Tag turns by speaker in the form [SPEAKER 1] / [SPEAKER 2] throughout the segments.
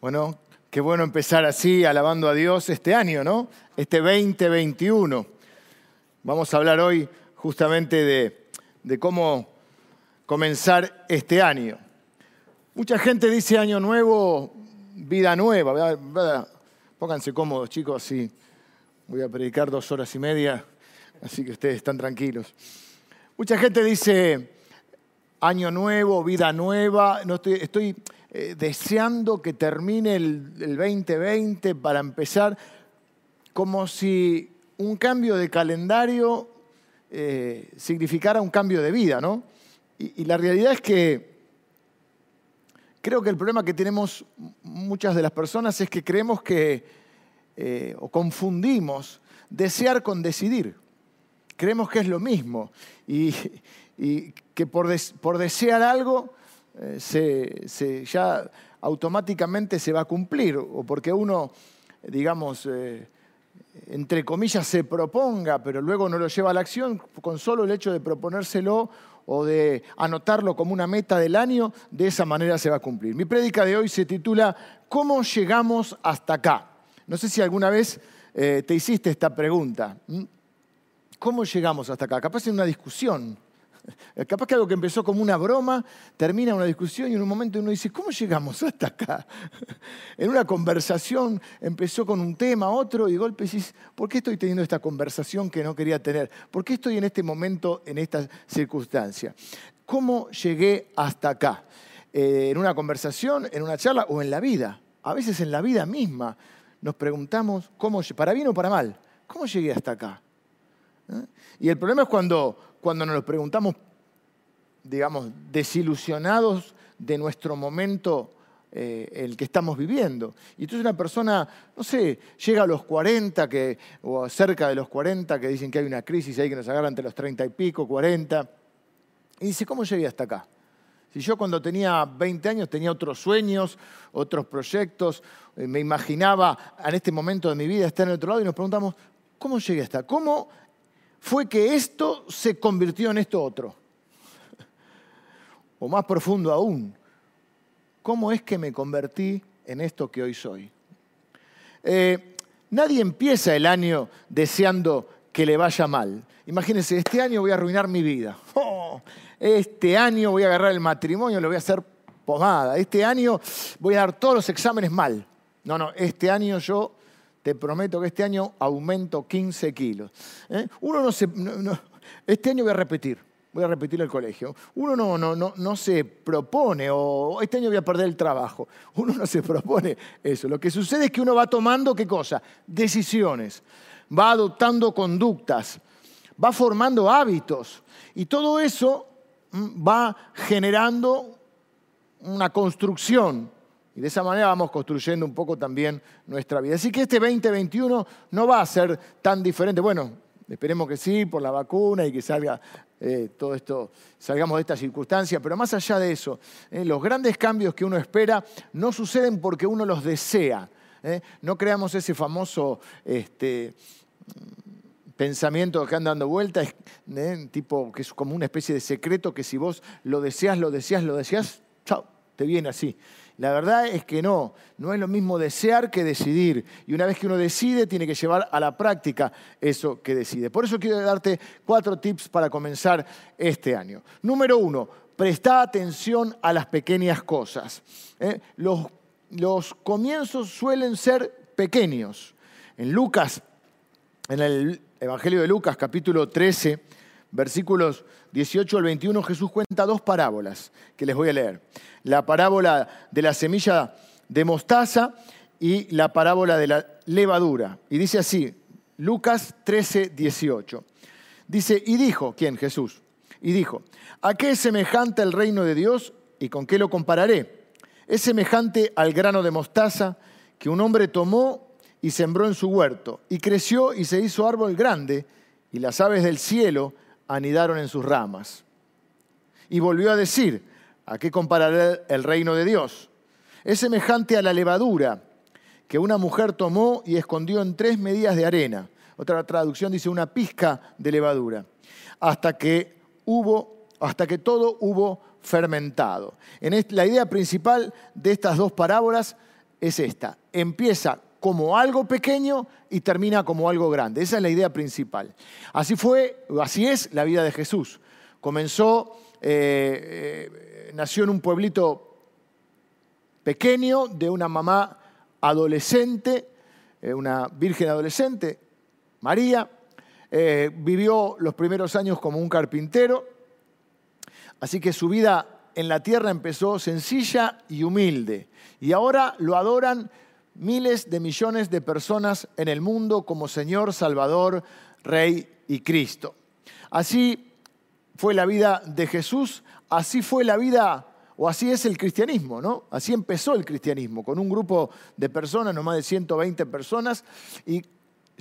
[SPEAKER 1] Bueno, qué bueno empezar así, alabando a Dios este año, ¿no? Este 2021. Vamos a hablar hoy justamente de, cómo comenzar este año. Mucha gente dice año nuevo, vida nueva. Pónganse cómodos, chicos, así voy a predicar dos horas y media, así que ustedes están tranquilos. Mucha gente dice año nuevo, vida nueva. No estoy, estoy eh, deseando que termine el, 2020 para empezar, como si un cambio de calendario eh, significara un cambio de vida, ¿no? Y, la realidad es que creo que el problema que tenemos muchas de las personas es que creemos que, eh, o confundimos, desear con decidir. Creemos que es lo mismo y, que por, por desear algo eh, se, ya automáticamente se va a cumplir, o porque uno, digamos, eh, entre comillas, se proponga, pero luego no lo lleva a la acción, con solo el hecho de proponérselo o de anotarlo como una meta del año, de esa manera se va a cumplir. Mi prédica de hoy se titula ¿Cómo llegamos hasta acá? No sé si alguna vez eh, te hiciste esta pregunta. ¿Cómo llegamos hasta acá? Capaz en una discusión Capaz que algo que empezó como una broma termina una discusión y en un momento uno dice, ¿cómo llegamos hasta acá? En una conversación empezó con un tema, otro, y de golpe dices, ¿por qué estoy teniendo esta conversación que no quería tener? ¿Por qué estoy en este momento, en esta circunstancia? ¿Cómo llegué hasta acá? Eh, ¿En una conversación, en una charla o en la vida? A veces en la vida misma nos preguntamos, ¿cómo, para bien o para mal, ¿cómo llegué hasta acá? ¿Eh? Y el problema es cuando cuando nos lo preguntamos, digamos, desilusionados de nuestro momento eh, el que estamos viviendo. Y entonces una persona, no sé, llega a los 40 que, o cerca de los 40 que dicen que hay una crisis ahí que nos agarra entre los 30 y pico, 40, y dice, ¿cómo llegué hasta acá? Si yo cuando tenía 20 años tenía otros sueños, otros proyectos, eh, me imaginaba en este momento de mi vida estar en otro lado y nos preguntamos, ¿cómo llegué hasta? ¿Cómo fue que esto se convirtió en esto otro. O más profundo aún, ¿cómo es que me convertí en esto que hoy soy? Eh, nadie empieza el año deseando que le vaya mal. Imagínense, este año voy a arruinar mi vida. Oh, este año voy a agarrar el matrimonio, lo voy a hacer pomada. Este año voy a dar todos los exámenes mal. No, no, este año yo te prometo que este año aumento 15 kilos. ¿eh? Uno no se, este año voy a repetir, voy a repetir el colegio. Uno no, no, no, no se propone, o este año voy a perder el trabajo. Uno no se propone eso. Lo que sucede es que uno va tomando, ¿qué cosa? Decisiones, va adoptando conductas, va formando hábitos. Y todo eso mm, va generando una construcción y de esa manera vamos construyendo un poco también nuestra vida. Así que este 2021 no va a ser tan diferente. Bueno, esperemos que sí, por la vacuna y que salga eh, todo esto, salgamos de esta circunstancia, pero más allá de eso, eh, los grandes cambios que uno espera no suceden porque uno los desea. Eh. No creamos ese famoso este, pensamiento que anda dando vueltas, tipo que es como una especie de secreto que si vos lo deseas, lo deseas, lo deseas, chao, te viene así. La verdad es que no, no es lo mismo desear que decidir. Y una vez que uno decide, tiene que llevar a la práctica eso que decide. Por eso quiero darte cuatro tips para comenzar este año. Número uno, presta atención a las pequeñas cosas. ¿eh? Los, los comienzos suelen ser pequeños. En Lucas, en el Evangelio de Lucas, capítulo 13, versículos 18 al 21, Jesús cuenta dos parábolas que les voy a leer. La parábola de la semilla de mostaza y la parábola de la levadura. Y dice así, Lucas 13, 18. Dice, y dijo, ¿quién? Jesús. Y dijo, ¿a qué es semejante el reino de Dios y con qué lo compararé? Es semejante al grano de mostaza que un hombre tomó y sembró en su huerto, y creció y se hizo árbol grande, y las aves del cielo anidaron en sus ramas. Y volvió a decir, ¿a qué compararé el reino de Dios? Es semejante a la levadura que una mujer tomó y escondió en tres medidas de arena. Otra traducción dice una pizca de levadura. Hasta que hubo, hasta que todo hubo fermentado. En la idea principal de estas dos parábolas es esta. Empieza como algo pequeño y termina como algo grande. Esa es la idea principal. Así fue, así es la vida de Jesús. Comenzó, eh, eh, nació en un pueblito pequeño de una mamá adolescente, eh, una virgen adolescente, María. vivió los primeros años como un carpintero, así que su vida en la tierra empezó sencilla y humilde. Y ahora lo adoran miles de millones de personas en el mundo como Señor, Salvador, Rey y Cristo. Así fue la vida de Jesús, así fue la vida, o así es el cristianismo, ¿no? Así empezó el cristianismo, con un grupo de personas, no más de 120 personas, y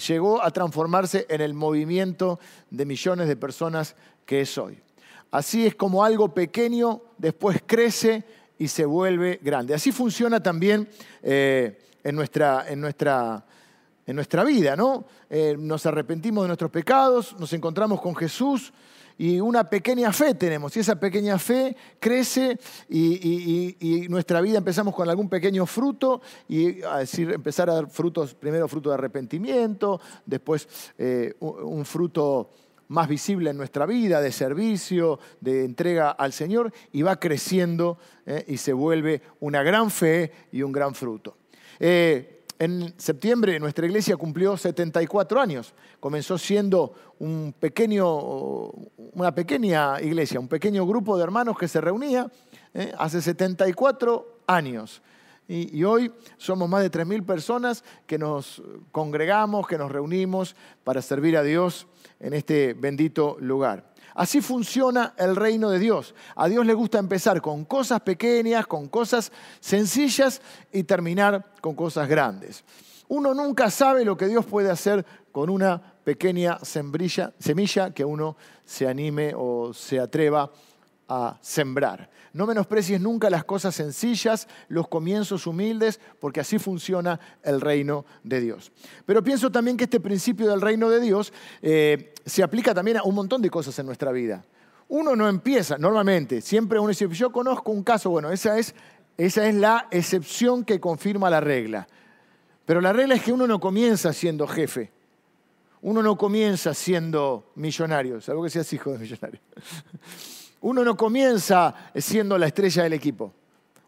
[SPEAKER 1] llegó a transformarse en el movimiento de millones de personas que es hoy. Así es como algo pequeño después crece y se vuelve grande. Así funciona también eh, en, nuestra, en, nuestra, en, nuestra, vida, ¿no? Eh, nos arrepentimos de nuestros pecados, nos encontramos con Jesús y una pequeña fe tenemos. Y esa pequeña fe crece y, nuestra vida empezamos con algún pequeño fruto y a decir, empezar a dar frutos, primero fruto de arrepentimiento, después eh, un fruto más visible en nuestra vida, de servicio, de entrega al Señor, y va creciendo eh, y se vuelve una gran fe y un gran fruto. Eh, en septiembre nuestra iglesia cumplió 74 años. Comenzó siendo un pequeño, una pequeña iglesia, un pequeño grupo de hermanos que se reunía eh, hace 74 años. Y, hoy somos más de 3.000 personas que nos congregamos, que nos reunimos para servir a Dios en este bendito lugar. Así funciona el reino de Dios. A Dios le gusta empezar con cosas pequeñas, con cosas sencillas y terminar con cosas grandes. Uno nunca sabe lo que Dios puede hacer con una pequeña semilla que uno se anime o se atreva a sembrar. No menosprecies nunca las cosas sencillas, los comienzos humildes, porque así funciona el reino de Dios. Pero pienso también que este principio del reino de Dios eh, se aplica también a un montón de cosas en nuestra vida. Uno no empieza, normalmente, siempre uno dice, yo conozco un caso, bueno, esa es, esa es la excepción que confirma la regla. Pero la regla es que uno no comienza siendo jefe. Uno no comienza siendo millonario, salvo que seas hijo de millonario. Uno no comienza siendo la estrella del equipo.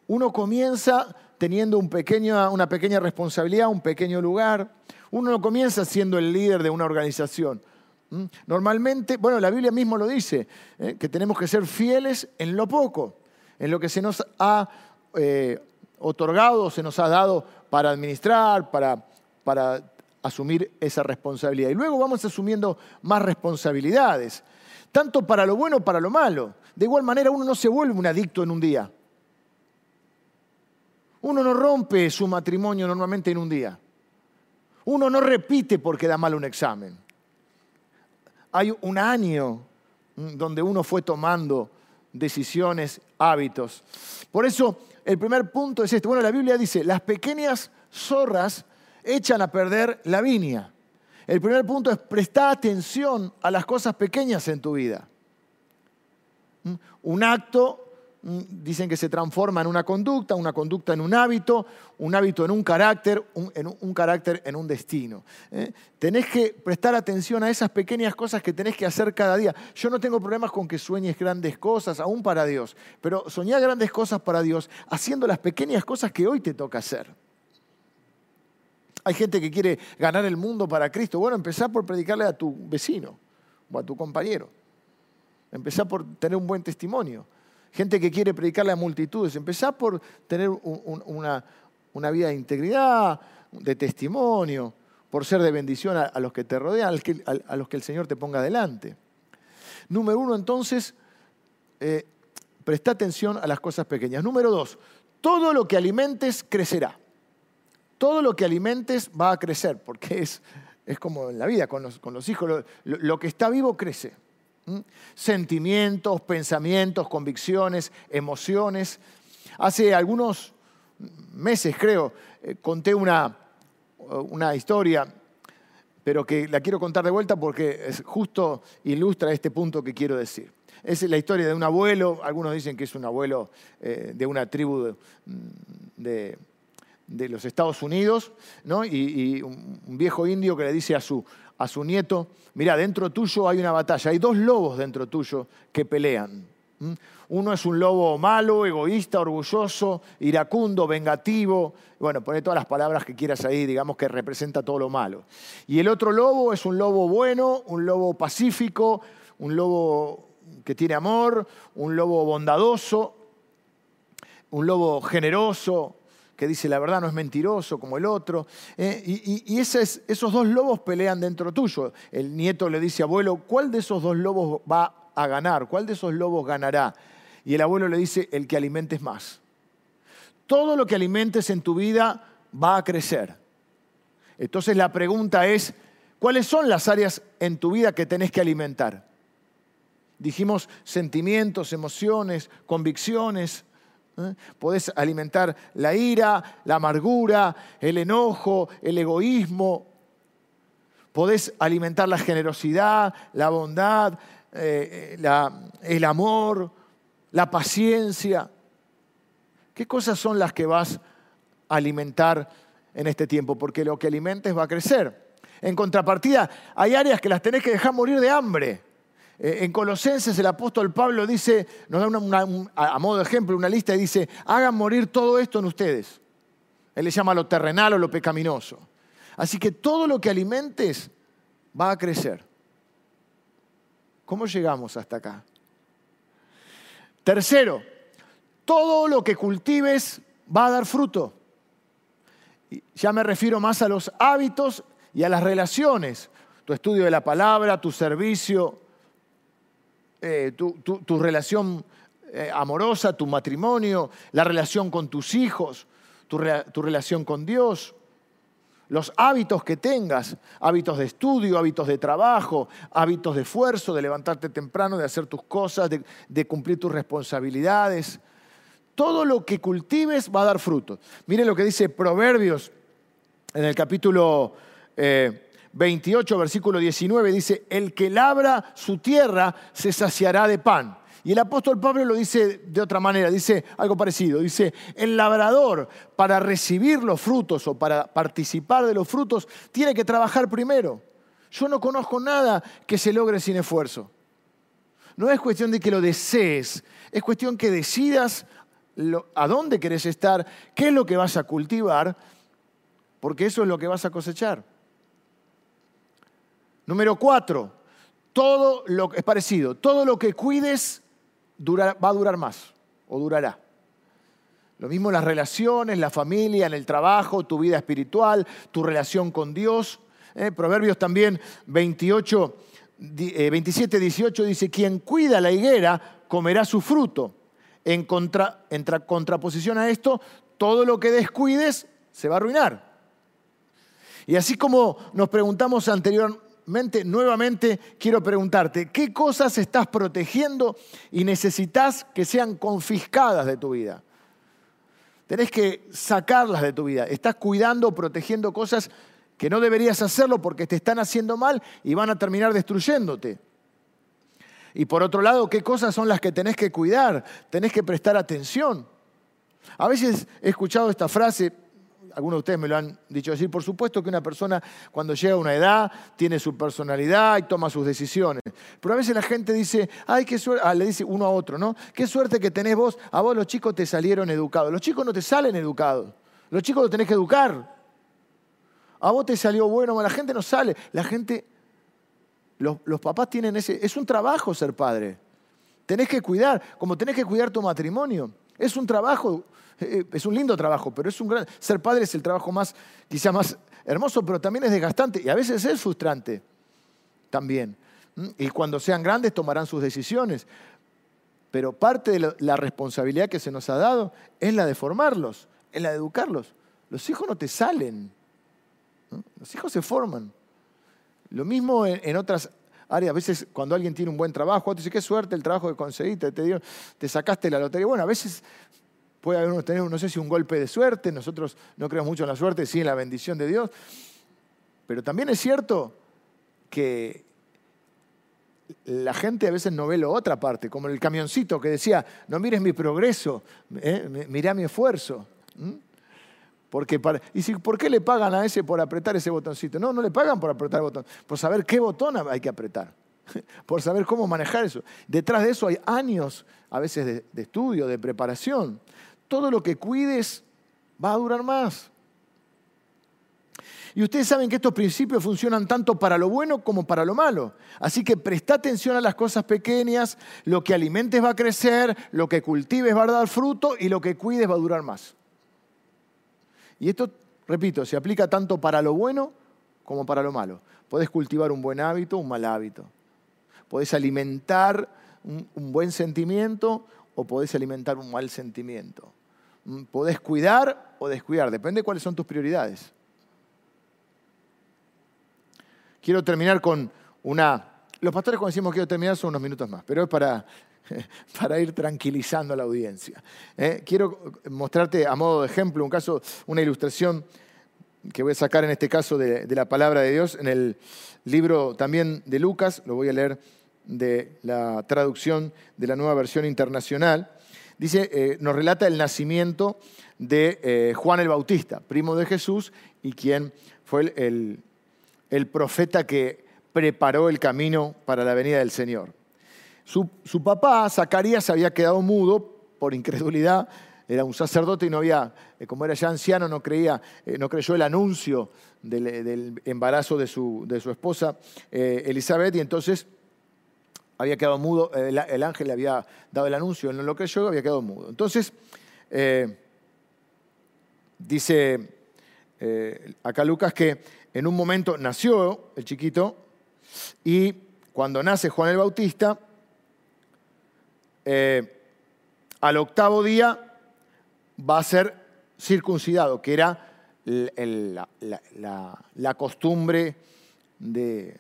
[SPEAKER 1] Uno comienza teniendo una pequeña responsabilidad, un pequeño lugar. Uno no comienza siendo el líder de una organización. ¿Mm? Normalmente, bueno, la Biblia mismo lo dice, ¿eh? que tenemos que ser fieles en lo poco, en lo que se nos ha eh, otorgado, se nos ha dado para administrar, para, para asumir esa responsabilidad. Y luego vamos asumiendo más responsabilidades, tanto para lo bueno como para lo malo. De igual manera, uno no se vuelve un adicto en un día. Uno no rompe su matrimonio normalmente en un día. Uno no repite porque da mal un examen. Hay un año donde uno fue tomando decisiones, hábitos. Por eso, el primer punto es este. Bueno, la Biblia dice, las pequeñas zorras echan a perder la viña. El primer punto es prestar atención a las cosas pequeñas en tu vida. Un acto, dicen que se transforma en una conducta, una conducta en un hábito, un hábito en un carácter, un, en un, carácter en un destino. ¿eh? Tenés que prestar atención a esas pequeñas cosas que tenés que hacer cada día. Yo no tengo problemas con que sueñes grandes cosas, aún para Dios, pero soñar grandes cosas para Dios haciendo las pequeñas cosas que hoy te toca hacer. Hay gente que quiere ganar el mundo para Cristo. Bueno, empezá por predicarle a tu vecino o a tu compañero. Empezá por tener un buen testimonio. Gente que quiere predicarle a multitudes. Empezá por tener una, vida de integridad, de testimonio, por ser de bendición a, los que te rodean, a, los que el Señor te ponga delante. Número uno, entonces, eh, presta atención a las cosas pequeñas. Número dos, todo lo que alimentes crecerá. Todo lo que alimentes va a crecer, porque es, es como en la vida, con los, hijos, lo que está vivo crece. Sentimientos, pensamientos, convicciones, emociones. Hace algunos meses, creo, eh, conté una, una historia, pero que la quiero contar de vuelta porque justo ilustra este punto que quiero decir. Es la historia de un abuelo, algunos dicen que es un abuelo eh, de una tribu de, de los Estados Unidos, ¿no? y, un viejo indio que le dice a su, a su nieto, mira, dentro tuyo hay una batalla, hay dos lobos dentro tuyo que pelean. Uno es un lobo malo, egoísta, orgulloso, iracundo, vengativo. Bueno, pone todas las palabras que quieras ahí, digamos que representa todo lo malo. Y el otro lobo es un lobo bueno, un lobo pacífico, un lobo que tiene amor, un lobo bondadoso, un lobo generoso, que dice la verdad no es mentiroso como el otro. Eh, y, esos dos lobos pelean dentro tuyo. El nieto le dice, abuelo, ¿cuál de esos dos lobos va a ganar? ¿Cuál de esos lobos ganará? Y el abuelo le dice, el que alimentes más. Todo lo que alimentes en tu vida va a crecer. Entonces la pregunta es, ¿cuáles son las áreas en tu vida que tenés que alimentar? Dijimos sentimientos, emociones, convicciones, ¿eh? Podés alimentar la ira, la amargura, el enojo, el egoísmo. Podés alimentar la generosidad, la bondad, eh, el amor, la paciencia. ¿Qué cosas son las que vas a alimentar en este tiempo? Porque lo que alimentes va a crecer. En contrapartida, hay áreas que las tenés que dejar morir de hambre. Eh, en Colosenses el apóstol Pablo dice, nos da a modo de ejemplo una lista y dice, hagan morir todo esto en ustedes. Él le llama lo terrenal o lo pecaminoso. Así que todo lo que alimentes va a crecer. ¿Cómo llegamos hasta acá? Tercero, todo lo que cultives va a dar fruto. Ya me refiero más a los hábitos y a las relaciones. Tu estudio de la palabra, tu servicio, eh, tu, relación eh, amorosa, tu matrimonio, la relación con tus hijos, tu, tu relación con Dios, los hábitos que tengas, hábitos de estudio, hábitos de trabajo, hábitos de esfuerzo, de levantarte temprano, de hacer tus cosas, de, cumplir tus responsabilidades. Todo lo que cultives va a dar fruto. Miren lo que dice Proverbios en el capítulo eh, 28, versículo 19, dice, el que labra su tierra se saciará de pan. Y el apóstol Pablo lo dice de otra manera, dice algo parecido, dice, el labrador para recibir los frutos o para participar de los frutos tiene que trabajar primero. Yo no conozco nada que se logre sin esfuerzo. No es cuestión de que lo desees, es cuestión que decidas a dónde querés estar, qué es lo que vas a cultivar, porque eso es lo que vas a cosechar. Número cuatro, todo lo es parecido, todo lo que cuides va a durar más o durará. Lo mismo las relaciones, la familia, en el trabajo, tu vida espiritual, tu relación con Dios. ¿eh? Proverbios también 28, 27, 18 dice, quien cuida la higuera comerá su fruto. En, contra, en contraposición a esto, todo lo que descuides se va a arruinar. Y así como nos preguntamos anterior, nuevamente quiero preguntarte, ¿qué cosas estás protegiendo y necesitas que sean confiscadas de tu vida? Tenés que sacarlas de tu vida. Estás cuidando, protegiendo cosas que no deberías hacerlo porque te están haciendo mal y van a terminar destruyéndote. Y por otro lado, ¿qué cosas son las que tenés que cuidar? Tenés que prestar atención. A veces he escuchado esta frase, algunos de ustedes me lo han dicho decir, por supuesto que una persona cuando llega a una edad tiene su personalidad y toma sus decisiones. Pero a veces la gente dice, ay, qué suerte, ah, le dice uno a otro, ¿no? Qué suerte que tenés vos, a vos los chicos te salieron educados. Los chicos no te salen educados, los chicos los tenés que educar. A vos te salió bueno, la gente no sale, la gente, los, los papás tienen ese, es un trabajo ser padre. Tenés que cuidar, como tenés que cuidar tu matrimonio. Es un trabajo eh, es un lindo trabajo, pero es un gran... Ser padre es el trabajo más, quizá más hermoso, pero también es desgastante y a veces es frustrante también. Y cuando sean grandes tomarán sus decisiones. Pero parte de la responsabilidad que se nos ha dado es la de formarlos, es la de educarlos. Los hijos no te salen, los hijos se forman. Lo mismo en, otras áreas. A veces cuando alguien tiene un buen trabajo, te dice, qué suerte el trabajo que conseguiste, te, te sacaste la lotería. Bueno, a veces puede haber tener, no sé si un golpe de suerte, nosotros no creemos mucho en la suerte, sí en la bendición de Dios, pero también es cierto que la gente a veces no ve la otra parte, como el camioncito que decía, no mires mi progreso, eh, mirá mi esfuerzo. Porque y si, ¿por qué le pagan a ese por apretar ese botoncito? No, no le pagan por apretar el botón, por saber qué botón hay que apretar, por saber cómo manejar eso. Detrás de eso hay años, a veces, de, de estudio, de preparación. Todo lo que cuides va a durar más. Y ustedes saben que estos principios funcionan tanto para lo bueno como para lo malo. Así que presta atención a las cosas pequeñas, lo que alimentes va a crecer, lo que cultives va a dar fruto y lo que cuides va a durar más. Y esto, repito, se aplica tanto para lo bueno como para lo malo. Podés cultivar un buen hábito, un mal hábito. Podés alimentar un, buen sentimiento o podés alimentar un mal sentimiento. Mm, podés cuidar o descuidar, depende de cuáles son tus prioridades. Quiero terminar con una... Los pastores cuando decimos quiero terminar son unos minutos más, pero es para, para ir tranquilizando a la audiencia. ¿eh? Quiero mostrarte a modo de ejemplo un caso, una ilustración que voy a sacar en este caso de, la palabra de Dios, en el libro también de Lucas, lo voy a leer de la traducción de la nueva versión internacional. Dice, eh, nos relata el nacimiento de eh, Juan el Bautista, primo de Jesús y quien fue el, el profeta que preparó el camino para la venida del Señor. Su, papá, Zacarías, había quedado mudo por incredulidad, era un sacerdote y no había, eh, como era ya anciano, no, creía, eh, no creyó el anuncio del, embarazo de su, de su esposa eh, Elizabeth y entonces había quedado mudo, el, ángel le había dado el anuncio, él no lo creyó, había quedado mudo. Entonces, dice acá Lucas que en un momento nació el chiquito y cuando nace Juan el Bautista, eh, al octavo día va a ser circuncidado, que era la, costumbre de,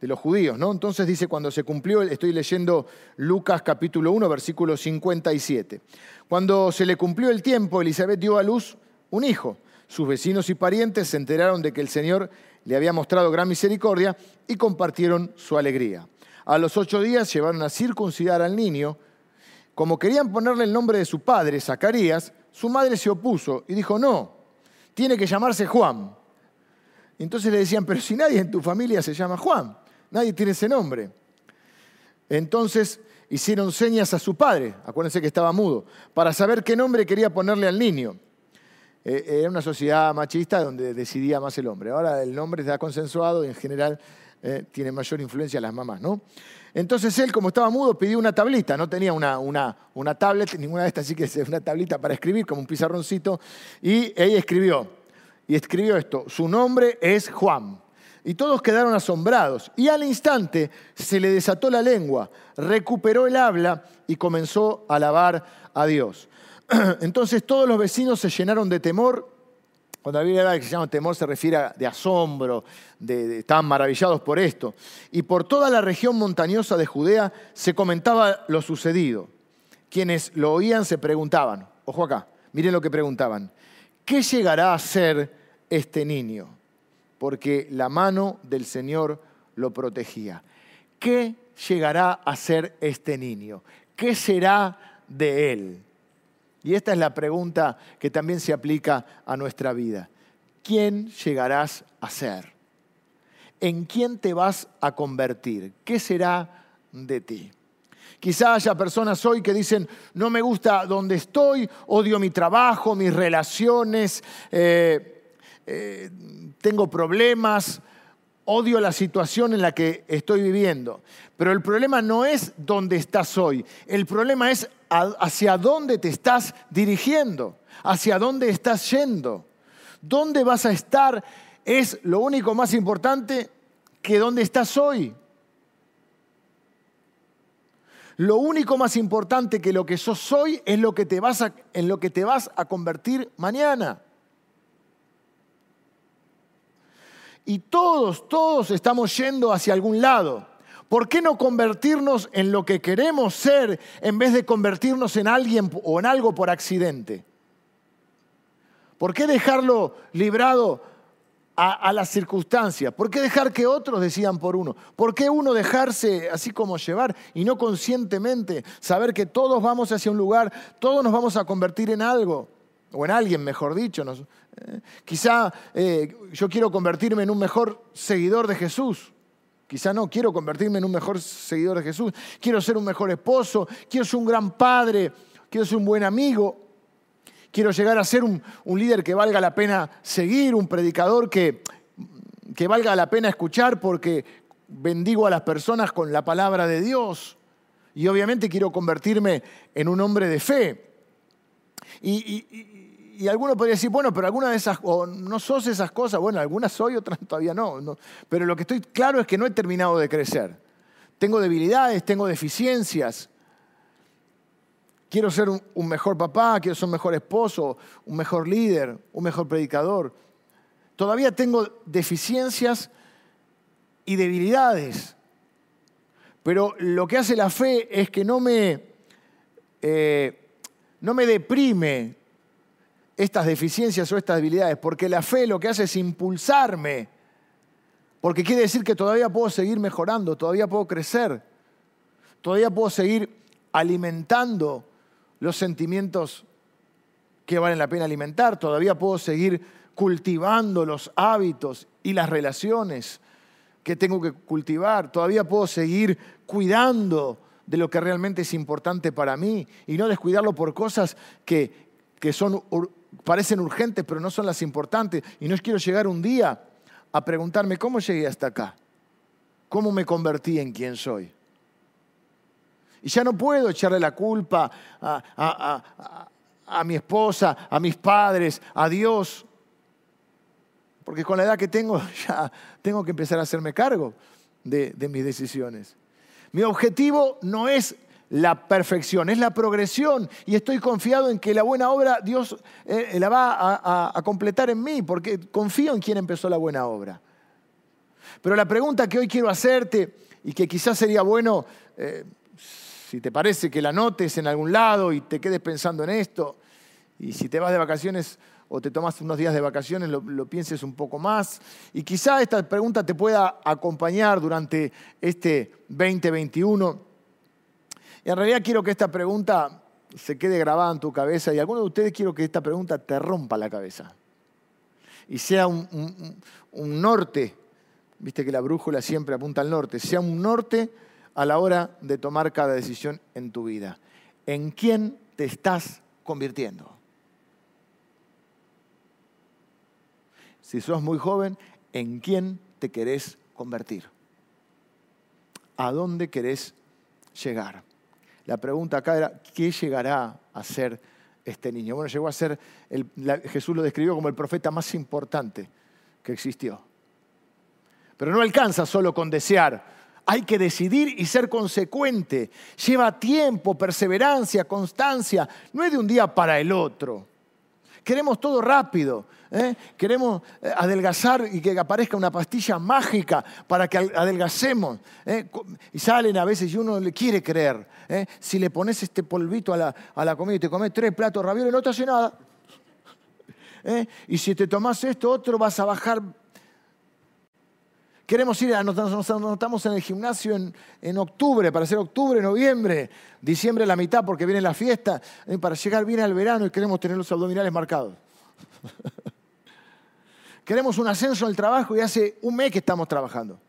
[SPEAKER 1] los judíos. ¿no? Entonces dice, cuando se cumplió, estoy leyendo Lucas capítulo 1, versículo 57. Cuando se le cumplió el tiempo, Elizabeth dio a luz un hijo sus vecinos y parientes se enteraron de que el Señor le había mostrado gran misericordia y compartieron su alegría. A los ocho días llevaron a circuncidar al niño. Como querían ponerle el nombre de su padre, Zacarías, su madre se opuso y dijo, no, tiene que llamarse Juan. entonces le decían, pero si nadie en tu familia se llama Juan, nadie tiene ese nombre. Entonces hicieron señas a su padre, acuérdense que estaba mudo, para saber qué nombre quería ponerle al niño. Eh, era una sociedad machista donde decidía más el hombre. Ahora el hombre está consensuado y en general eh, tiene mayor influencia las mamás, ¿no? Entonces él, como estaba mudo, pidió una tablita, no tenía una, una, una tablet, ninguna de estas, así que una tablita para escribir, como un pizarroncito, y ella escribió, y escribió esto, su nombre es Juan. Y todos quedaron asombrados, y al instante se le desató la lengua, recuperó el habla y comenzó a alabar a Dios. Entonces todos los vecinos se llenaron de temor. Cuando la Biblia habla que se llama temor se refiere a de asombro, de, estaban maravillados por esto. Y por toda la región montañosa de Judea se comentaba lo sucedido. Quienes lo oían se preguntaban, ojo acá, miren lo que preguntaban, ¿qué llegará a ser este niño? Porque la mano del Señor lo protegía. ¿Qué llegará a ser este niño? ¿Qué será de él? Y esta es la pregunta que también se aplica a nuestra vida. ¿Quién llegarás a ser? ¿En quién te vas a convertir? ¿Qué será de ti? Quizá haya personas hoy que dicen, no me gusta donde estoy, odio mi trabajo, mis relaciones, eh, eh, tengo problemas, odio la situación en la que estoy viviendo. Pero el problema no es dónde estás hoy, el problema es hacia dónde te estás dirigiendo, hacia dónde estás yendo. ¿Dónde vas a estar? Es lo único más importante que dónde estás hoy. Lo único más importante que lo que sos hoy es lo que te vas en lo que te vas a convertir mañana. Y todos, todos estamos yendo hacia algún lado. ¿Por qué no convertirnos en lo que queremos ser en vez de convertirnos en alguien o en algo por accidente? ¿Por qué dejarlo librado a, las circunstancias? ¿Por qué dejar que otros decidan por uno? ¿Por qué uno dejarse así como llevar y no conscientemente saber que todos vamos hacia un lugar, todos nos vamos a convertir en algo? o en alguien, mejor dicho. Eh, quizá eh, yo quiero convertirme en un mejor seguidor de Jesús. Quizá no, quiero convertirme en un mejor seguidor de Jesús. Quiero ser un mejor esposo, quiero ser un gran padre, quiero ser un buen amigo. Quiero llegar a ser un, líder que valga la pena seguir, un predicador que, valga la pena escuchar porque bendigo a las personas con la palabra de Dios. Y obviamente quiero convertirme en un hombre de fe. Y, alguno podría decir, bueno, pero algunas de esas, o no sos esas cosas, bueno, algunas soy, otras todavía no, no. Pero lo que estoy claro es que no he terminado de crecer. Tengo debilidades, tengo deficiencias. Quiero ser un, un, mejor papá, quiero ser un mejor esposo, un mejor líder, un mejor predicador. Todavía tengo deficiencias y debilidades. Pero lo que hace la fe es que no me, eh, no me deprime estas deficiencias o estas debilidades, porque la fe lo que hace es impulsarme, porque quiere decir que todavía puedo seguir mejorando, todavía puedo crecer, todavía puedo seguir alimentando los sentimientos que valen la pena alimentar, todavía puedo seguir cultivando los hábitos y las relaciones que tengo que cultivar, todavía puedo seguir cuidando de lo que realmente es importante para mí y no descuidarlo por cosas que, que son, parecen urgentes pero no son las importantes. Y no quiero llegar un día a preguntarme cómo llegué hasta acá, cómo me convertí en quien soy. Y ya no puedo echarle la culpa a, a, a, a mi esposa, a mis padres, a Dios, porque con la edad que tengo ya tengo que empezar a hacerme cargo de, mis decisiones. Mi objetivo no es la perfección, es la progresión. Y estoy confiado en que la buena obra Dios eh, la va a, completar en mí, porque confío en quien empezó la buena obra. Pero la pregunta que hoy quiero hacerte, y que quizás sería bueno, eh, si te parece que la notes en algún lado y te quedes pensando en esto, y si te vas de vacaciones o te tomas unos días de vacaciones, lo, pienses un poco más. Y quizá esta pregunta te pueda acompañar durante este 2021. En realidad quiero que esta pregunta se quede grabada en tu cabeza y alguno de ustedes quiero que esta pregunta te rompa la cabeza. Y sea un, un norte, viste que la brújula siempre apunta al norte, sea un norte a la hora de tomar cada decisión en tu vida. ¿En quién te estás convirtiendo? si sos muy joven, ¿en quién te querés convertir? ¿A dónde querés llegar? La pregunta acá era, ¿qué llegará a ser este niño? Bueno, llegó a ser, Jesús lo describió como el profeta más importante que existió. Pero no alcanza solo con desear, hay que decidir y ser consecuente. Lleva tiempo, perseverancia, constancia, no es de un día para el otro. Queremos todo rápido. ¿eh? Queremos eh, adelgazar y que aparezca una pastilla mágica para que adelgacemos. ¿eh? Y salen a veces y uno le quiere creer. Si le pones este polvito a la, comida y te comes tres platos de ravioles, no te hace nada. Y si te tomas esto, otro, vas a bajar Queremos ir, nos anotamos en el gimnasio en, octubre, para hacer octubre, noviembre, diciembre la mitad porque viene la fiesta, para llegar bien al verano y queremos tener los abdominales marcados. Queremos un ascenso en el trabajo y hace un mes que estamos trabajando.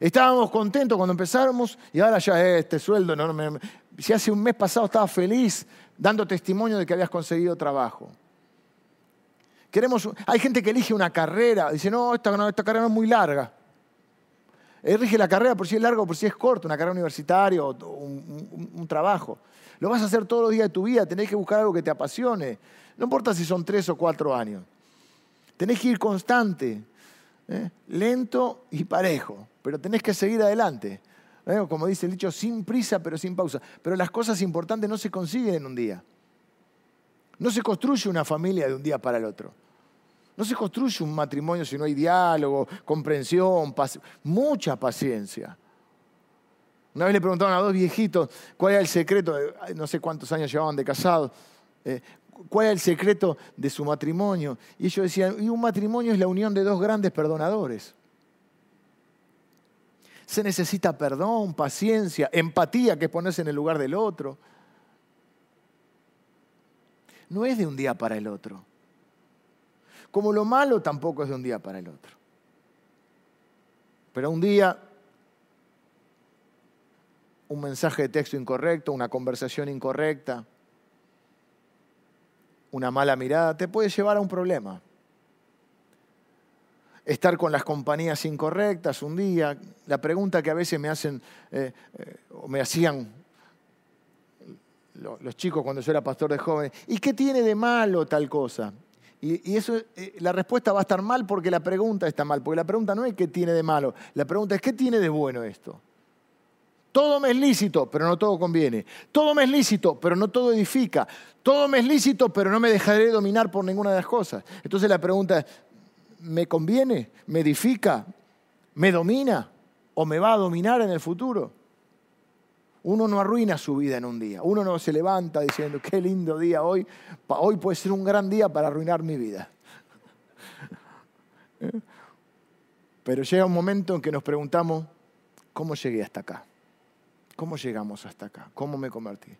[SPEAKER 1] Estábamos contentos cuando empezamos y ahora ya este sueldo. No, si hace un mes pasado estaba feliz dando testimonio de que habías conseguido trabajo. Queremos, hay gente que elige una carrera, dice, no, esta, esta carrera es muy larga. Elige la carrera por si es larga o por si es corta, una carrera universitaria o un, un, trabajo. Lo vas a hacer todos los días de tu vida, tenés que buscar algo que te apasione. No importa si son tres o cuatro años. Tenés que ir constante, ¿eh? lento y parejo, pero tenés que seguir adelante. ¿eh? Como dice el dicho, sin prisa pero sin pausa. Pero las cosas importantes no se consiguen en un día. No se construye una familia de un día para el otro. No se construye un matrimonio si no hay diálogo, comprensión, mucha paciencia. Una vez le preguntaron a dos viejitos cuál era el secreto, no sé cuántos años llevaban de casados, eh, cuál era el secreto de su matrimonio. Y ellos decían, y un matrimonio es la unión de dos grandes perdonadores. Se necesita perdón, paciencia, empatía, que es ponerse en el lugar del otro. no es de un día para el otro. Como lo malo tampoco es de un día para el otro. Pero un día, un mensaje de texto incorrecto, una conversación incorrecta, una mala mirada, te puede llevar a un problema. Estar con las compañías incorrectas un día, la pregunta que a veces me hacen eh, eh, o me hacían los chicos cuando yo era pastor de jóvenes, ¿y qué tiene de malo tal cosa? Y, eso, eh, la respuesta va a estar mal porque la pregunta está mal, porque la pregunta no es qué tiene de malo, la pregunta es qué tiene de bueno esto. Todo me es lícito, pero no todo conviene. Todo me es lícito, pero no todo edifica. Todo me es lícito, pero no me dejaré dominar por ninguna de las cosas. Entonces la pregunta es, ¿me conviene? ¿Me edifica? ¿Me domina? ¿O me va a dominar en el futuro? Uno no arruina su vida en un día. Uno no se levanta diciendo, qué lindo día hoy. Hoy puede ser un gran día para arruinar mi vida. Pero llega un momento en que nos preguntamos, ¿cómo llegué hasta acá? ¿Cómo llegamos hasta acá? ¿Cómo me convertí?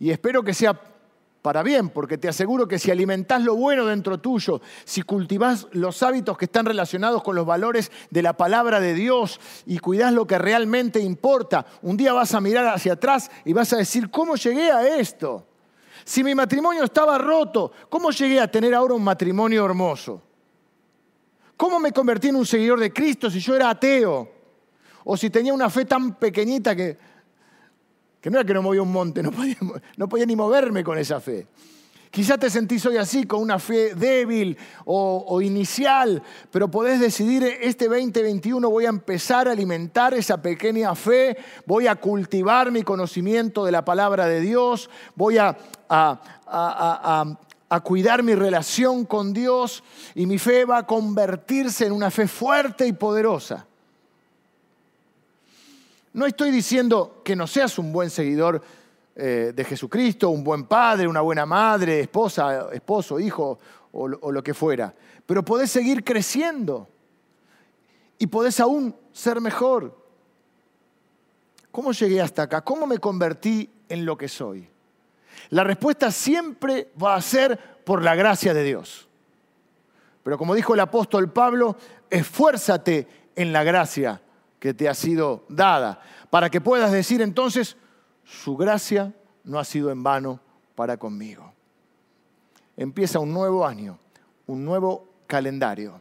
[SPEAKER 1] Y espero que sea para bien, porque te aseguro que si alimentás lo bueno dentro tuyo, si cultivás los hábitos que están relacionados con los valores de la palabra de Dios y cuidás lo que realmente importa, un día vas a mirar hacia atrás y vas a decir, ¿cómo llegué a esto? Si mi matrimonio estaba roto, ¿cómo llegué a tener ahora un matrimonio hermoso? ¿Cómo me convertí en un seguidor de Cristo si yo era ateo? O si tenía una fe tan pequeñita que que no era que no movía un monte, no podía, ni moverme con esa fe. Quizás te sentís hoy así, con una fe débil o, inicial, pero podés decidir, este 2021 voy a empezar a alimentar esa pequeña fe, voy a cultivar mi conocimiento de la palabra de Dios, voy a cuidar mi relación con Dios y mi fe va a convertirse en una fe fuerte y poderosa. No estoy diciendo que no seas un buen seguidor eh, de Jesucristo, un buen padre, una buena madre, esposa, esposo, hijo o, o lo que fuera, pero podés seguir creciendo y podés aún ser mejor. ¿Cómo llegué hasta acá? ¿Cómo me convertí en lo que soy? La respuesta siempre va a ser por la gracia de Dios. Pero como dijo el apóstol Pablo, esfuérzate en la gracia que te ha sido dada, para que puedas decir entonces, su gracia no ha sido en vano para conmigo. Empieza un nuevo año, un nuevo calendario,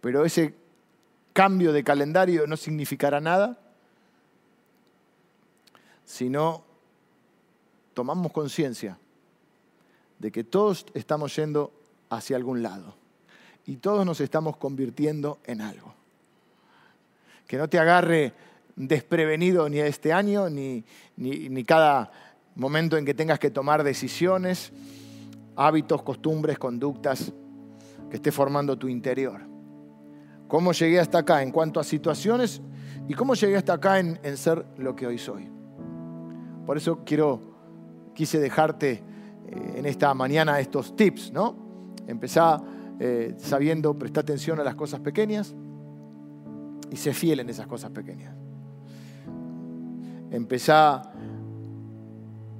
[SPEAKER 1] pero ese cambio de calendario no significará nada si no tomamos conciencia de que todos estamos yendo hacia algún lado y todos nos estamos convirtiendo en algo que no te agarre desprevenido ni este año, ni, ni, cada momento en que tengas que tomar decisiones, hábitos, costumbres, conductas que esté formando tu interior. ¿Cómo llegué hasta acá en cuanto a situaciones y cómo llegué hasta acá en, ser lo que hoy soy? Por eso quiero, quise dejarte eh, en esta mañana estos tips, ¿no? Empezá eh, sabiendo, presta atención a las cosas pequeñas, y sé fiel en esas cosas pequeñas. Empezá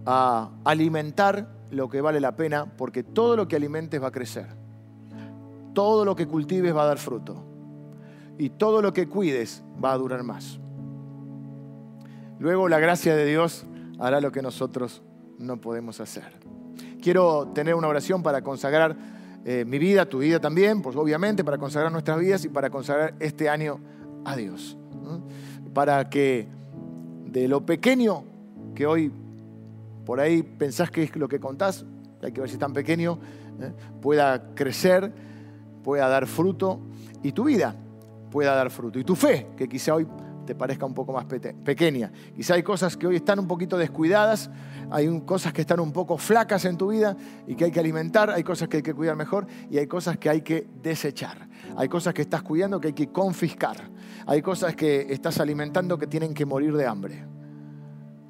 [SPEAKER 1] a alimentar lo que vale la pena, porque todo lo que alimentes va a crecer. Todo lo que cultives va a dar fruto. Y todo lo que cuides va a durar más. Luego la gracia de Dios hará lo que nosotros no podemos hacer. Quiero tener una oración para consagrar eh, mi vida, tu vida también, pues obviamente para consagrar nuestras vidas y para consagrar este año a Dios. Para que de lo pequeño que hoy por ahí pensás que es lo que contás, hay que ver si es tan pequeño, ¿eh? pueda crecer, pueda dar fruto y tu vida pueda dar fruto. Y tu fe, que quizá hoy te parezca un poco más pequeña. Quizá hay cosas que hoy están un poquito descuidadas, hay cosas que están un poco flacas en tu vida y que hay que alimentar, hay cosas que hay que cuidar mejor y hay cosas que hay que desechar. Hay cosas que estás cuidando que hay que confiscar. Hay cosas que estás alimentando que tienen que morir de hambre.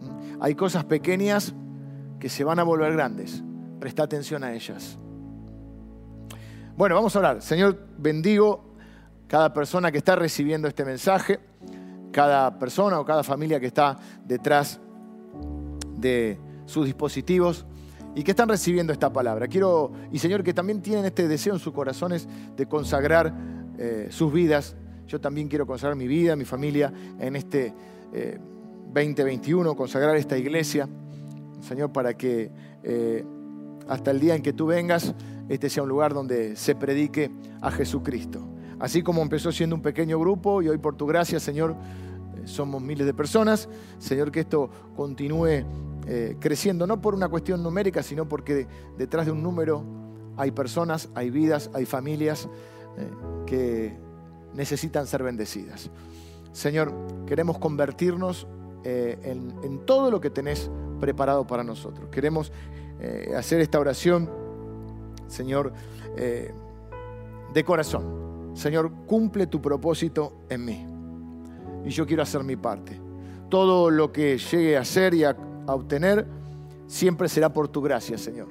[SPEAKER 1] ¿Mm? Hay cosas pequeñas que se van a volver grandes. Presta atención a ellas. Bueno, vamos a hablar. Señor, bendigo cada persona que está recibiendo este mensaje, cada persona o cada familia que está detrás de sus dispositivos y que están recibiendo esta palabra. Quiero, y Señor, que también tienen este deseo en sus corazones de consagrar eh, sus vidas. Yo también quiero consagrar mi vida, mi familia en este 2021, eh, consagrar esta iglesia, Señor, para que eh, hasta el día en que tú vengas, este sea un lugar donde se predique a Jesucristo. Así como empezó siendo un pequeño grupo y hoy por tu gracia, Señor, somos miles de personas. Señor, que esto continúe eh, creciendo, no por una cuestión numérica, sino porque detrás de un número hay personas, hay vidas, hay familias eh, que necesitan ser bendecidas. Señor, queremos convertirnos eh, en, todo lo que tenés preparado para nosotros. Queremos hacer esta oración, Señor, de corazón. Señor, cumple tu propósito en mí. Y yo quiero hacer mi parte. Todo lo que llegue a ser y a obtener, siempre será por tu gracia, Señor.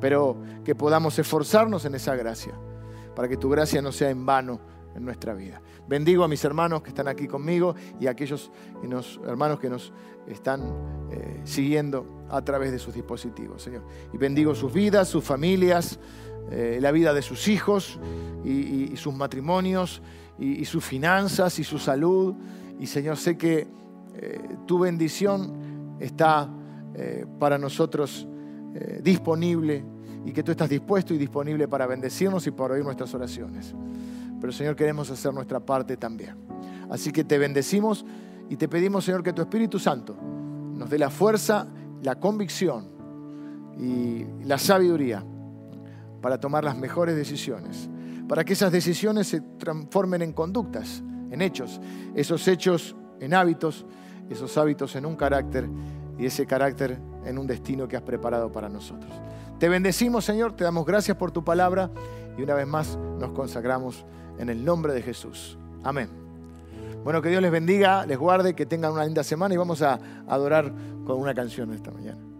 [SPEAKER 1] Pero que podamos esforzarnos en esa gracia, para que tu gracia no sea en vano en nuestra vida. Bendigo a mis hermanos que están aquí conmigo y a aquellos hermanos que nos están eh, siguiendo a través de sus dispositivos, Señor. Y bendigo sus vidas, sus familias, eh, la vida de sus hijos y, sus matrimonios y, sus finanzas y su salud. Y Señor, sé que eh, tu bendición está eh, para nosotros disponible y que tú estás dispuesto y disponible para bendecirnos y para oír nuestras oraciones. Pero Señor, queremos hacer nuestra parte también. Así que te bendecimos y te pedimos, Señor, que tu Espíritu Santo nos dé la fuerza, la convicción y la sabiduría para tomar las mejores decisiones, para que esas decisiones se transformen en conductas, en hechos, esos hechos en hábitos, esos hábitos en un carácter y ese carácter en un destino que has preparado para nosotros. Te bendecimos, Señor, te damos gracias por tu palabra y una vez más nos consagramos en el nombre de Jesús. Amén. Bueno, que Dios les bendiga, les guarde, que tengan una linda semana y vamos a adorar con una canción esta mañana.